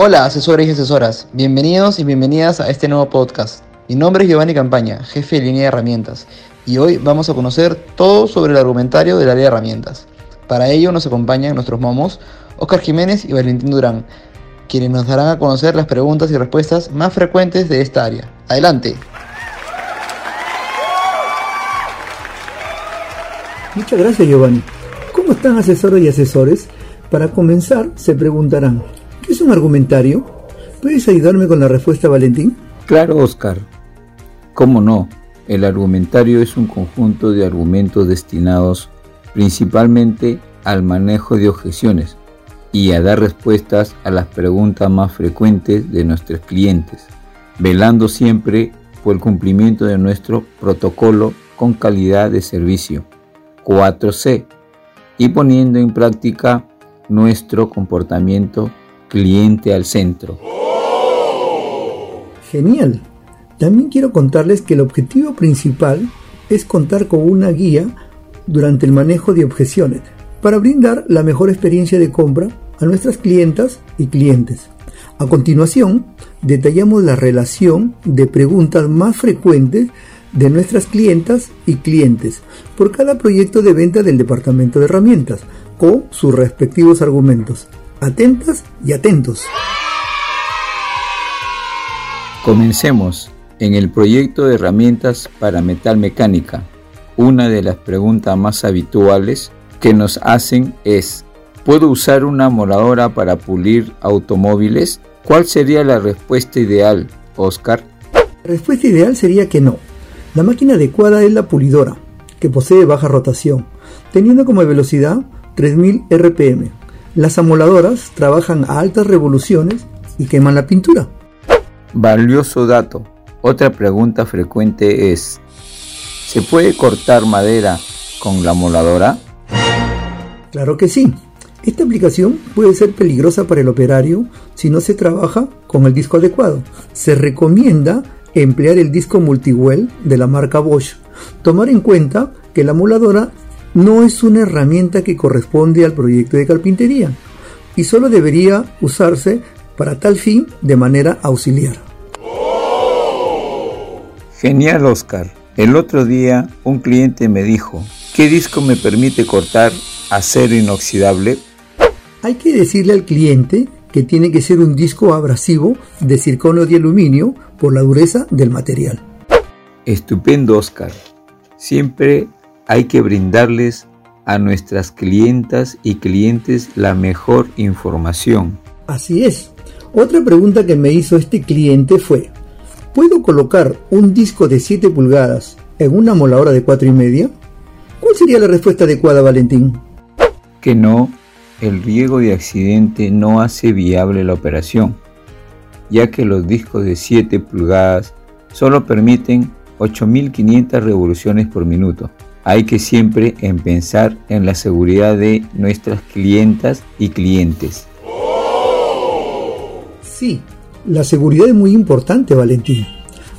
Hola, asesores y asesoras. Bienvenidos y bienvenidas a este nuevo podcast. Mi nombre es Giovanni Campaña, jefe de línea de herramientas, y hoy vamos a conocer todo sobre el argumentario del área de herramientas. Para ello nos acompañan nuestros momos Oscar Jiménez y Valentín Durán, quienes nos darán a conocer las preguntas y respuestas más frecuentes de esta área. Adelante. Muchas gracias Giovanni. ¿Cómo están asesores y asesores? Para comenzar, se preguntarán, ¿Qué es un argumentario? ¿Puedes ayudarme con la respuesta, Valentín? Claro, Oscar. ¿Cómo no? El argumentario es un conjunto de argumentos destinados principalmente al manejo de objeciones y a dar respuestas a las preguntas más frecuentes de nuestros clientes, velando siempre por el cumplimiento de nuestro protocolo con calidad de servicio 4C y poniendo en práctica nuestro comportamiento cliente al centro. Genial. También quiero contarles que el objetivo principal es contar con una guía durante el manejo de objeciones para brindar la mejor experiencia de compra a nuestras clientas y clientes. A continuación, detallamos la relación de preguntas más frecuentes de nuestras clientas y clientes por cada proyecto de venta del departamento de herramientas con sus respectivos argumentos. Atentas y atentos. Comencemos. En el proyecto de herramientas para metal mecánica, una de las preguntas más habituales que nos hacen es, ¿puedo usar una moladora para pulir automóviles? ¿Cuál sería la respuesta ideal, Oscar? La respuesta ideal sería que no. La máquina adecuada es la pulidora, que posee baja rotación, teniendo como velocidad 3000 RPM, las amoladoras trabajan a altas revoluciones y queman la pintura. Valioso dato. Otra pregunta frecuente es, ¿se puede cortar madera con la moladora? Claro que sí. Esta aplicación puede ser peligrosa para el operario si no se trabaja con el disco adecuado. Se recomienda emplear el disco multiwell de la marca Bosch. Tomar en cuenta que la moladora no es una herramienta que corresponde al proyecto de carpintería y solo debería usarse para tal fin de manera auxiliar. Genial, Oscar. El otro día un cliente me dijo, ¿qué disco me permite cortar acero inoxidable? Hay que decirle al cliente que tiene que ser un disco abrasivo de circonio de aluminio por la dureza del material. Estupendo, Oscar. Siempre hay que brindarles a nuestras clientas y clientes la mejor información. Así es. Otra pregunta que me hizo este cliente fue, ¿puedo colocar un disco de 7 pulgadas en una moladora de 4 y media? ¿Cuál sería la respuesta adecuada, Valentín? Que no, el riesgo de accidente no hace viable la operación, ya que los discos de 7 pulgadas solo permiten 8.500 revoluciones por minuto hay que siempre en pensar en la seguridad de nuestras clientas y clientes. Sí, la seguridad es muy importante, Valentín.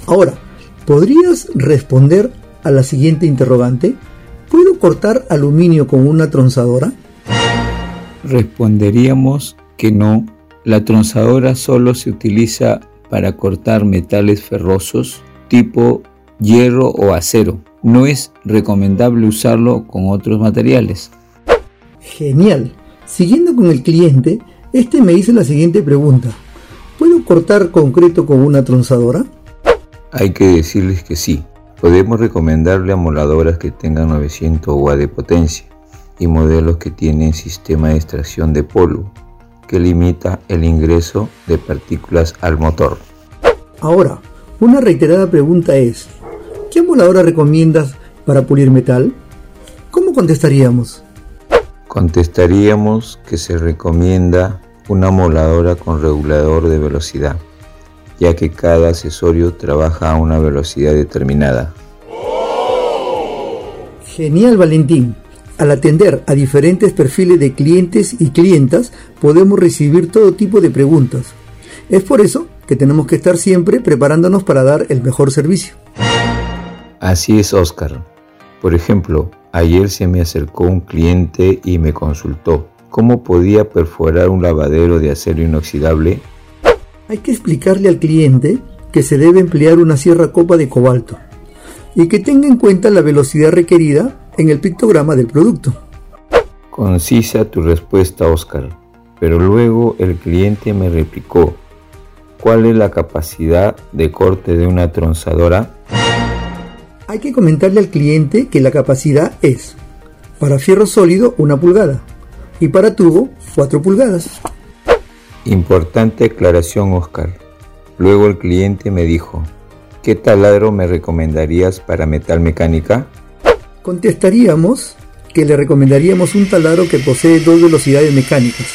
Ahora, ¿podrías responder a la siguiente interrogante? ¿Puedo cortar aluminio con una tronzadora? Responderíamos que no. La tronzadora solo se utiliza para cortar metales ferrosos tipo hierro o acero no es recomendable usarlo con otros materiales. Genial. Siguiendo con el cliente, este me hizo la siguiente pregunta. ¿Puedo cortar concreto con una tronzadora? Hay que decirles que sí. Podemos recomendarle amoladoras que tengan 900 W de potencia y modelos que tienen sistema de extracción de polvo que limita el ingreso de partículas al motor. Ahora, una reiterada pregunta es, ¿Qué moladora recomiendas para pulir metal? ¿Cómo contestaríamos? Contestaríamos que se recomienda una moladora con regulador de velocidad, ya que cada accesorio trabaja a una velocidad determinada. Genial Valentín. Al atender a diferentes perfiles de clientes y clientas, podemos recibir todo tipo de preguntas. Es por eso que tenemos que estar siempre preparándonos para dar el mejor servicio. Así es, Oscar. Por ejemplo, ayer se me acercó un cliente y me consultó cómo podía perforar un lavadero de acero inoxidable Hay que explicarle al cliente que se debe emplear una sierra copa de cobalto y que tenga en cuenta la velocidad requerida en el pictograma del producto. Concisa tu respuesta, Oscar, pero luego el cliente me replicó, ¿cuál es la capacidad de corte de una tronzadora? Hay que comentarle al cliente que la capacidad es para fierro sólido una pulgada y para tubo 4 pulgadas. Importante aclaración, Oscar. Luego el cliente me dijo, ¿qué taladro me recomendarías para metal mecánica? Contestaríamos que le recomendaríamos un taladro que posee dos velocidades mecánicas,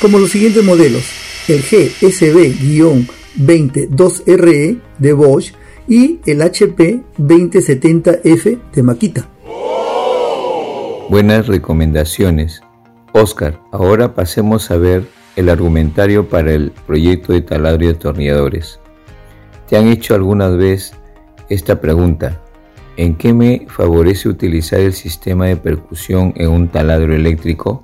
como los siguientes modelos, el GSB-202RE de Bosch y el HP 2070F de Makita. Buenas recomendaciones. Oscar, ahora pasemos a ver el argumentario para el proyecto de taladro y atornilladores. ¿Te han hecho alguna vez esta pregunta? ¿En qué me favorece utilizar el sistema de percusión en un taladro eléctrico?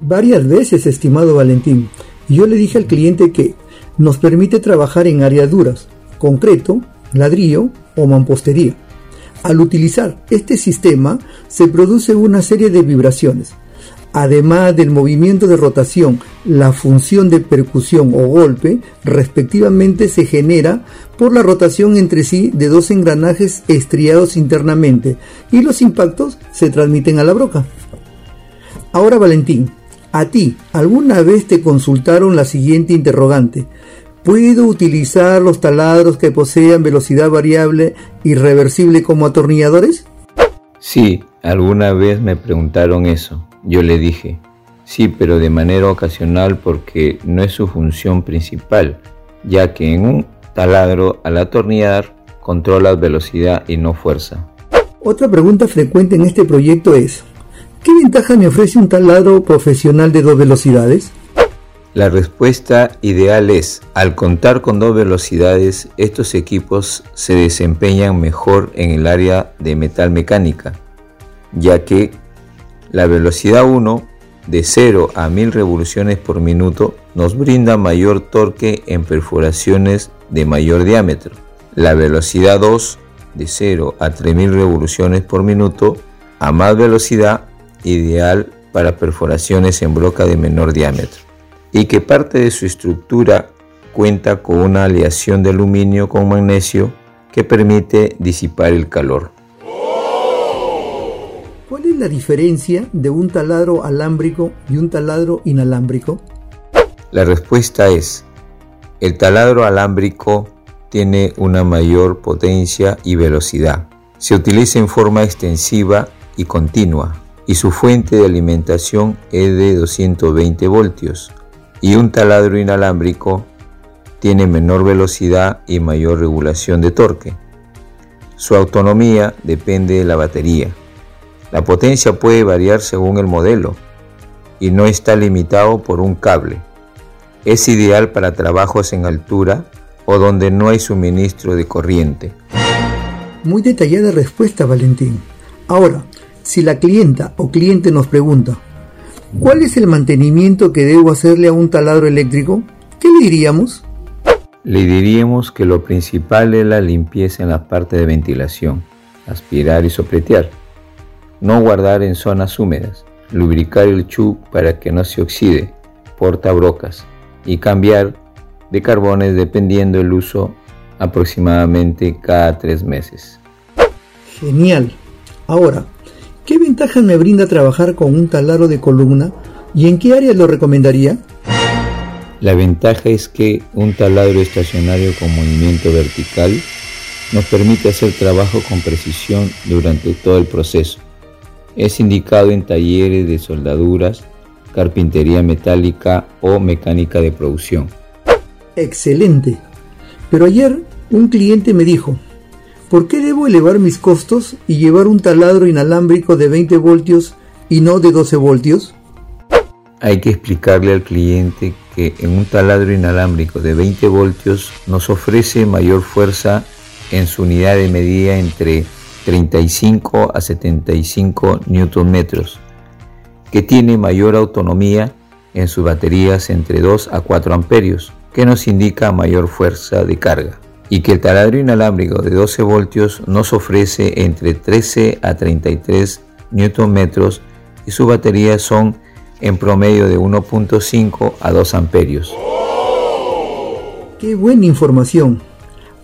Varias veces, estimado Valentín. Yo le dije al cliente que nos permite trabajar en áreas duras, concreto, ladrillo o mampostería. Al utilizar este sistema se produce una serie de vibraciones. Además del movimiento de rotación, la función de percusión o golpe respectivamente se genera por la rotación entre sí de dos engranajes estriados internamente y los impactos se transmiten a la broca. Ahora Valentín, a ti, ¿alguna vez te consultaron la siguiente interrogante? ¿Puedo utilizar los taladros que posean velocidad variable y reversible como atornilladores? Sí, alguna vez me preguntaron eso. Yo le dije, sí, pero de manera ocasional porque no es su función principal, ya que en un taladro al atornillar controlas velocidad y no fuerza. Otra pregunta frecuente en este proyecto es, ¿qué ventaja me ofrece un taladro profesional de dos velocidades? La respuesta ideal es, al contar con dos velocidades, estos equipos se desempeñan mejor en el área de metal mecánica, ya que la velocidad 1 de 0 a 1000 revoluciones por minuto nos brinda mayor torque en perforaciones de mayor diámetro. La velocidad 2 de 0 a 3000 revoluciones por minuto a más velocidad ideal para perforaciones en broca de menor diámetro y que parte de su estructura cuenta con una aleación de aluminio con magnesio que permite disipar el calor. ¿Cuál es la diferencia de un taladro alámbrico y un taladro inalámbrico? La respuesta es, el taladro alámbrico tiene una mayor potencia y velocidad. Se utiliza en forma extensiva y continua y su fuente de alimentación es de 220 voltios, y un taladro inalámbrico tiene menor velocidad y mayor regulación de torque. Su autonomía depende de la batería. La potencia puede variar según el modelo y no está limitado por un cable. Es ideal para trabajos en altura o donde no hay suministro de corriente. Muy detallada respuesta, Valentín. Ahora, si la clienta o cliente nos pregunta, ¿Cuál es el mantenimiento que debo hacerle a un taladro eléctrico? ¿Qué le diríamos? Le diríamos que lo principal es la limpieza en la parte de ventilación, aspirar y sopletear, no guardar en zonas húmedas, lubricar el chu para que no se oxide, porta brocas y cambiar de carbones dependiendo el uso aproximadamente cada tres meses. Genial. Ahora, ¿Qué ventajas me brinda trabajar con un taladro de columna y en qué áreas lo recomendaría? La ventaja es que un taladro estacionario con movimiento vertical nos permite hacer trabajo con precisión durante todo el proceso. Es indicado en talleres de soldaduras, carpintería metálica o mecánica de producción. Excelente. Pero ayer un cliente me dijo, ¿Por qué debo elevar mis costos y llevar un taladro inalámbrico de 20 voltios y no de 12 voltios? Hay que explicarle al cliente que en un taladro inalámbrico de 20 voltios nos ofrece mayor fuerza en su unidad de medida entre 35 a 75 Nm, que tiene mayor autonomía en sus baterías entre 2 a 4 amperios que nos indica mayor fuerza de carga y que el taladro inalámbrico de 12 voltios nos ofrece entre 13 a 33 Nm y sus baterías son en promedio de 1.5 a 2 amperios. Qué buena información.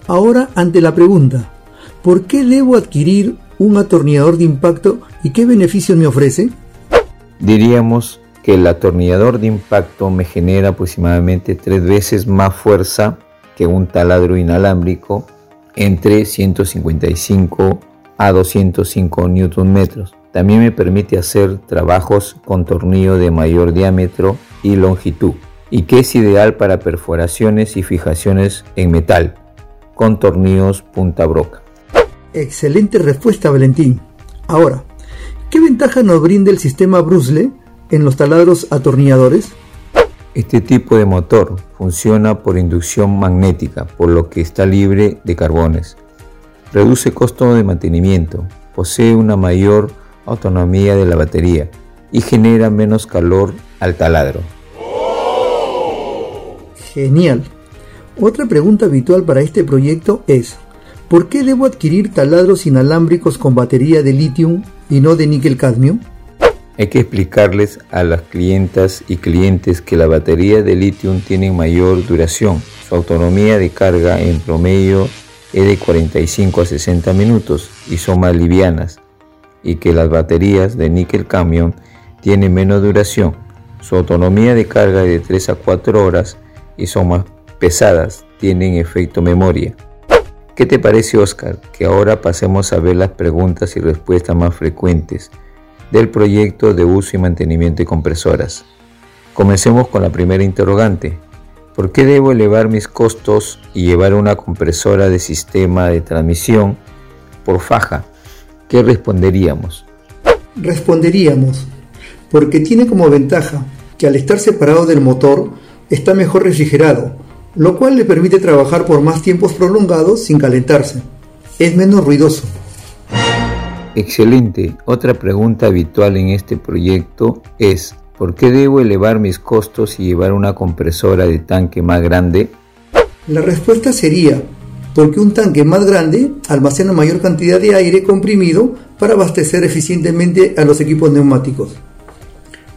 Ahora ante la pregunta, ¿por qué debo adquirir un atornillador de impacto y qué beneficios me ofrece? Diríamos que el atornillador de impacto me genera aproximadamente tres veces más fuerza que un taladro inalámbrico entre 155 a 205 Nm. También me permite hacer trabajos con tornillo de mayor diámetro y longitud y que es ideal para perforaciones y fijaciones en metal con tornillos punta broca. Excelente respuesta Valentín. Ahora, ¿qué ventaja nos brinda el sistema Brusle en los taladros atornilladores? Este tipo de motor funciona por inducción magnética, por lo que está libre de carbones. Reduce costo de mantenimiento, posee una mayor autonomía de la batería y genera menos calor al taladro. Genial. Otra pregunta habitual para este proyecto es, ¿por qué debo adquirir taladros inalámbricos con batería de litio y no de níquel cadmio? Hay que explicarles a las clientas y clientes que la batería de litio tiene mayor duración. Su autonomía de carga en promedio es de 45 a 60 minutos y son más livianas. Y que las baterías de níquel camión tienen menos duración. Su autonomía de carga es de 3 a 4 horas y son más pesadas, tienen efecto memoria. ¿Qué te parece Oscar? Que ahora pasemos a ver las preguntas y respuestas más frecuentes del proyecto de uso y mantenimiento de compresoras. Comencemos con la primera interrogante. ¿Por qué debo elevar mis costos y llevar una compresora de sistema de transmisión por faja? ¿Qué responderíamos? Responderíamos, porque tiene como ventaja que al estar separado del motor está mejor refrigerado, lo cual le permite trabajar por más tiempos prolongados sin calentarse. Es menos ruidoso. Excelente. Otra pregunta habitual en este proyecto es, ¿por qué debo elevar mis costos y llevar una compresora de tanque más grande? La respuesta sería, porque un tanque más grande almacena mayor cantidad de aire comprimido para abastecer eficientemente a los equipos neumáticos.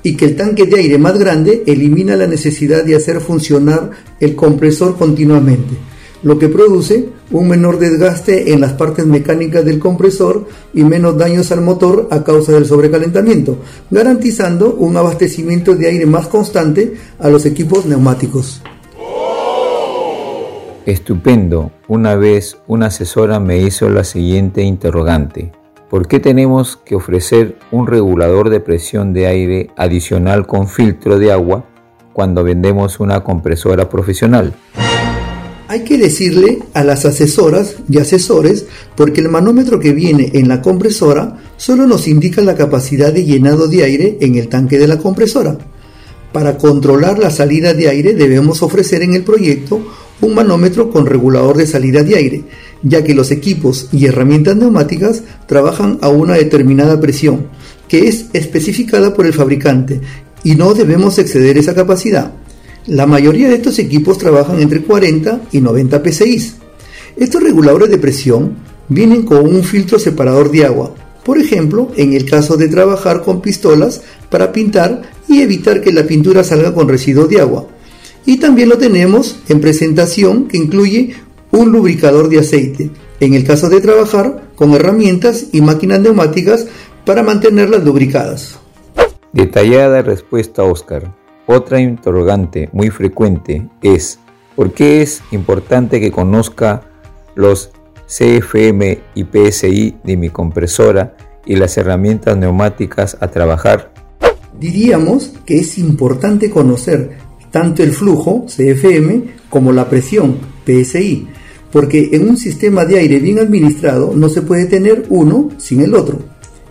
Y que el tanque de aire más grande elimina la necesidad de hacer funcionar el compresor continuamente lo que produce un menor desgaste en las partes mecánicas del compresor y menos daños al motor a causa del sobrecalentamiento, garantizando un abastecimiento de aire más constante a los equipos neumáticos. Estupendo. Una vez una asesora me hizo la siguiente interrogante. ¿Por qué tenemos que ofrecer un regulador de presión de aire adicional con filtro de agua cuando vendemos una compresora profesional? Hay que decirle a las asesoras y asesores porque el manómetro que viene en la compresora solo nos indica la capacidad de llenado de aire en el tanque de la compresora. Para controlar la salida de aire debemos ofrecer en el proyecto un manómetro con regulador de salida de aire, ya que los equipos y herramientas neumáticas trabajan a una determinada presión, que es especificada por el fabricante, y no debemos exceder esa capacidad. La mayoría de estos equipos trabajan entre 40 y 90 PSI. Estos reguladores de presión vienen con un filtro separador de agua, por ejemplo, en el caso de trabajar con pistolas para pintar y evitar que la pintura salga con residuos de agua. Y también lo tenemos en presentación que incluye un lubricador de aceite, en el caso de trabajar con herramientas y máquinas neumáticas para mantenerlas lubricadas. Detallada respuesta, Oscar. Otra interrogante muy frecuente es, ¿por qué es importante que conozca los CFM y PSI de mi compresora y las herramientas neumáticas a trabajar? Diríamos que es importante conocer tanto el flujo CFM como la presión PSI, porque en un sistema de aire bien administrado no se puede tener uno sin el otro.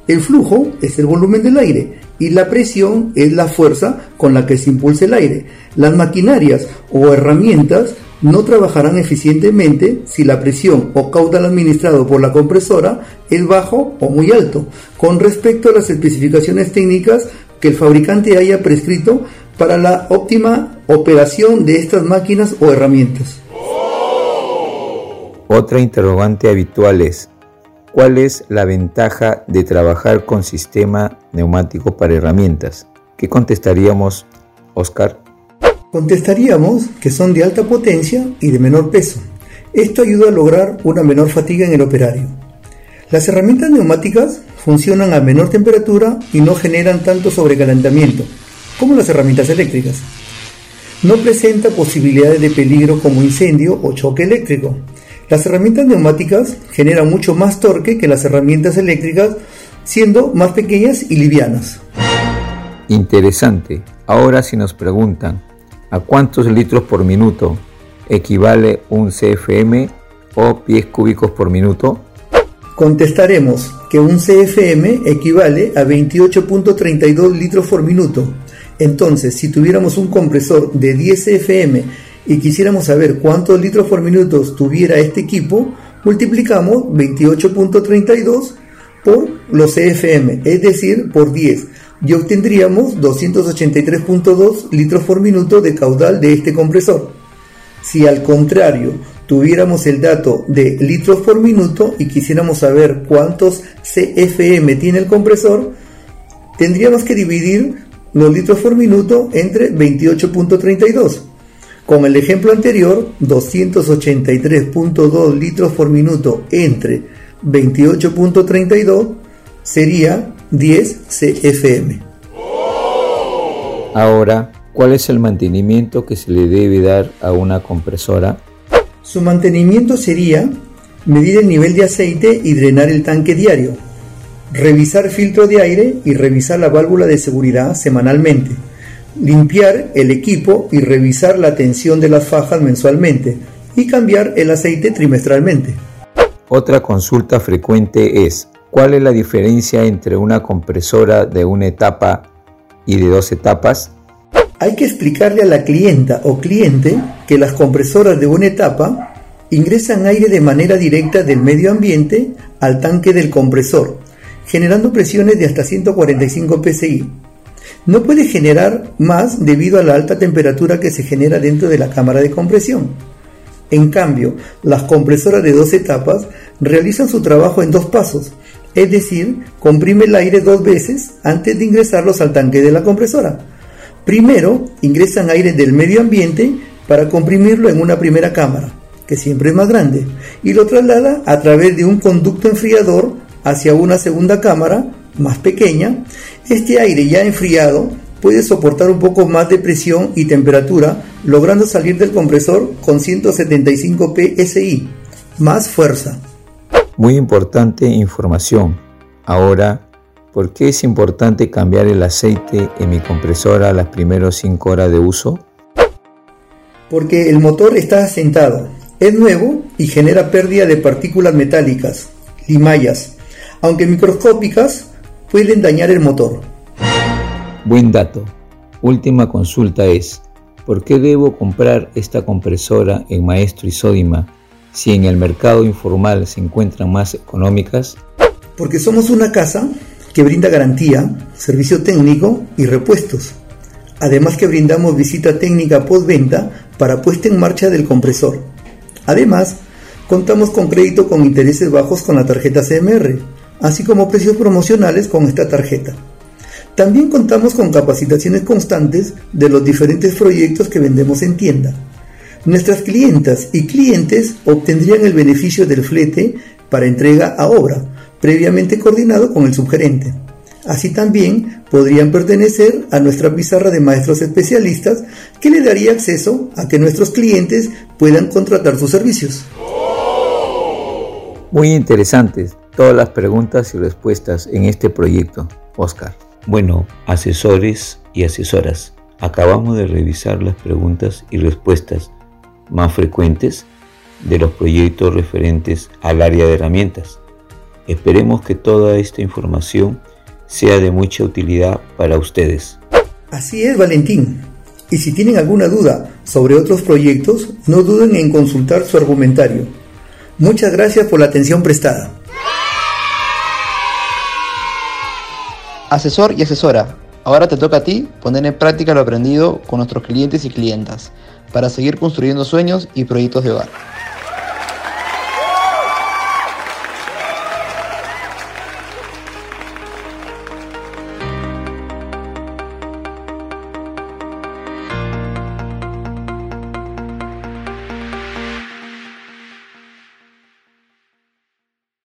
El flujo es el volumen del aire y la presión es la fuerza con la que se impulsa el aire. Las maquinarias o herramientas no trabajarán eficientemente si la presión o caudal administrado por la compresora es bajo o muy alto, con respecto a las especificaciones técnicas que el fabricante haya prescrito para la óptima operación de estas máquinas o herramientas. Otra interrogante habitual es, ¿cuál es la ventaja de trabajar con sistema neumático para herramientas? ¿Qué contestaríamos, Oscar? Contestaríamos que son de alta potencia y de menor peso. Esto ayuda a lograr una menor fatiga en el operario. Las herramientas neumáticas funcionan a menor temperatura y no generan tanto sobrecalentamiento como las herramientas eléctricas. No presenta posibilidades de peligro como incendio o choque eléctrico. Las herramientas neumáticas generan mucho más torque que las herramientas eléctricas, siendo más pequeñas y livianas. Interesante. Ahora si nos preguntan, ¿a cuántos litros por minuto equivale un CFM o pies cúbicos por minuto? Contestaremos que un CFM equivale a 28.32 litros por minuto. Entonces, si tuviéramos un compresor de 10 CFM y quisiéramos saber cuántos litros por minuto tuviera este equipo, multiplicamos 28.32 por los CFM, es decir, por 10, y obtendríamos 283.2 litros por minuto de caudal de este compresor. Si al contrario tuviéramos el dato de litros por minuto y quisiéramos saber cuántos CFM tiene el compresor, tendríamos que dividir los litros por minuto entre 28.32. Con el ejemplo anterior, 283.2 litros por minuto entre 28.32 sería 10 CFM. Ahora, ¿cuál es el mantenimiento que se le debe dar a una compresora? Su mantenimiento sería medir el nivel de aceite y drenar el tanque diario, revisar filtro de aire y revisar la válvula de seguridad semanalmente, limpiar el equipo y revisar la tensión de las fajas mensualmente y cambiar el aceite trimestralmente. Otra consulta frecuente es, ¿cuál es la diferencia entre una compresora de una etapa y de dos etapas? Hay que explicarle a la clienta o cliente que las compresoras de una etapa ingresan aire de manera directa del medio ambiente al tanque del compresor, generando presiones de hasta 145 psi. No puede generar más debido a la alta temperatura que se genera dentro de la cámara de compresión. En cambio, las compresoras de dos etapas realizan su trabajo en dos pasos, es decir, comprime el aire dos veces antes de ingresarlos al tanque de la compresora. Primero, ingresan aire del medio ambiente para comprimirlo en una primera cámara, que siempre es más grande, y lo traslada a través de un conducto enfriador hacia una segunda cámara más pequeña. Este aire ya enfriado puede soportar un poco más de presión y temperatura, logrando salir del compresor con 175 psi, más fuerza. Muy importante información. Ahora, ¿por qué es importante cambiar el aceite en mi compresora a las primeras 5 horas de uso? Porque el motor está asentado, es nuevo y genera pérdida de partículas metálicas, limallas, aunque microscópicas, pueden dañar el motor. Buen dato. Última consulta es, ¿por qué debo comprar esta compresora en Maestro Isódima si en el mercado informal se encuentran más económicas? Porque somos una casa que brinda garantía, servicio técnico y repuestos. Además que brindamos visita técnica postventa para puesta en marcha del compresor. Además, contamos con crédito con intereses bajos con la tarjeta CMR, así como precios promocionales con esta tarjeta. También contamos con capacitaciones constantes de los diferentes proyectos que vendemos en tienda. Nuestras clientas y clientes obtendrían el beneficio del flete para entrega a obra, previamente coordinado con el subgerente. Así también podrían pertenecer a nuestra pizarra de maestros especialistas que le daría acceso a que nuestros clientes puedan contratar sus servicios. Muy interesantes todas las preguntas y respuestas en este proyecto, Oscar. Bueno, asesores y asesoras, acabamos de revisar las preguntas y respuestas más frecuentes de los proyectos referentes al área de herramientas. Esperemos que toda esta información sea de mucha utilidad para ustedes. Así es, Valentín. Y si tienen alguna duda sobre otros proyectos, no duden en consultar su argumentario. Muchas gracias por la atención prestada. Asesor y asesora, Ahora te toca a ti poner en práctica lo aprendido con nuestros clientes y clientas para seguir construyendo sueños y proyectos de hogar.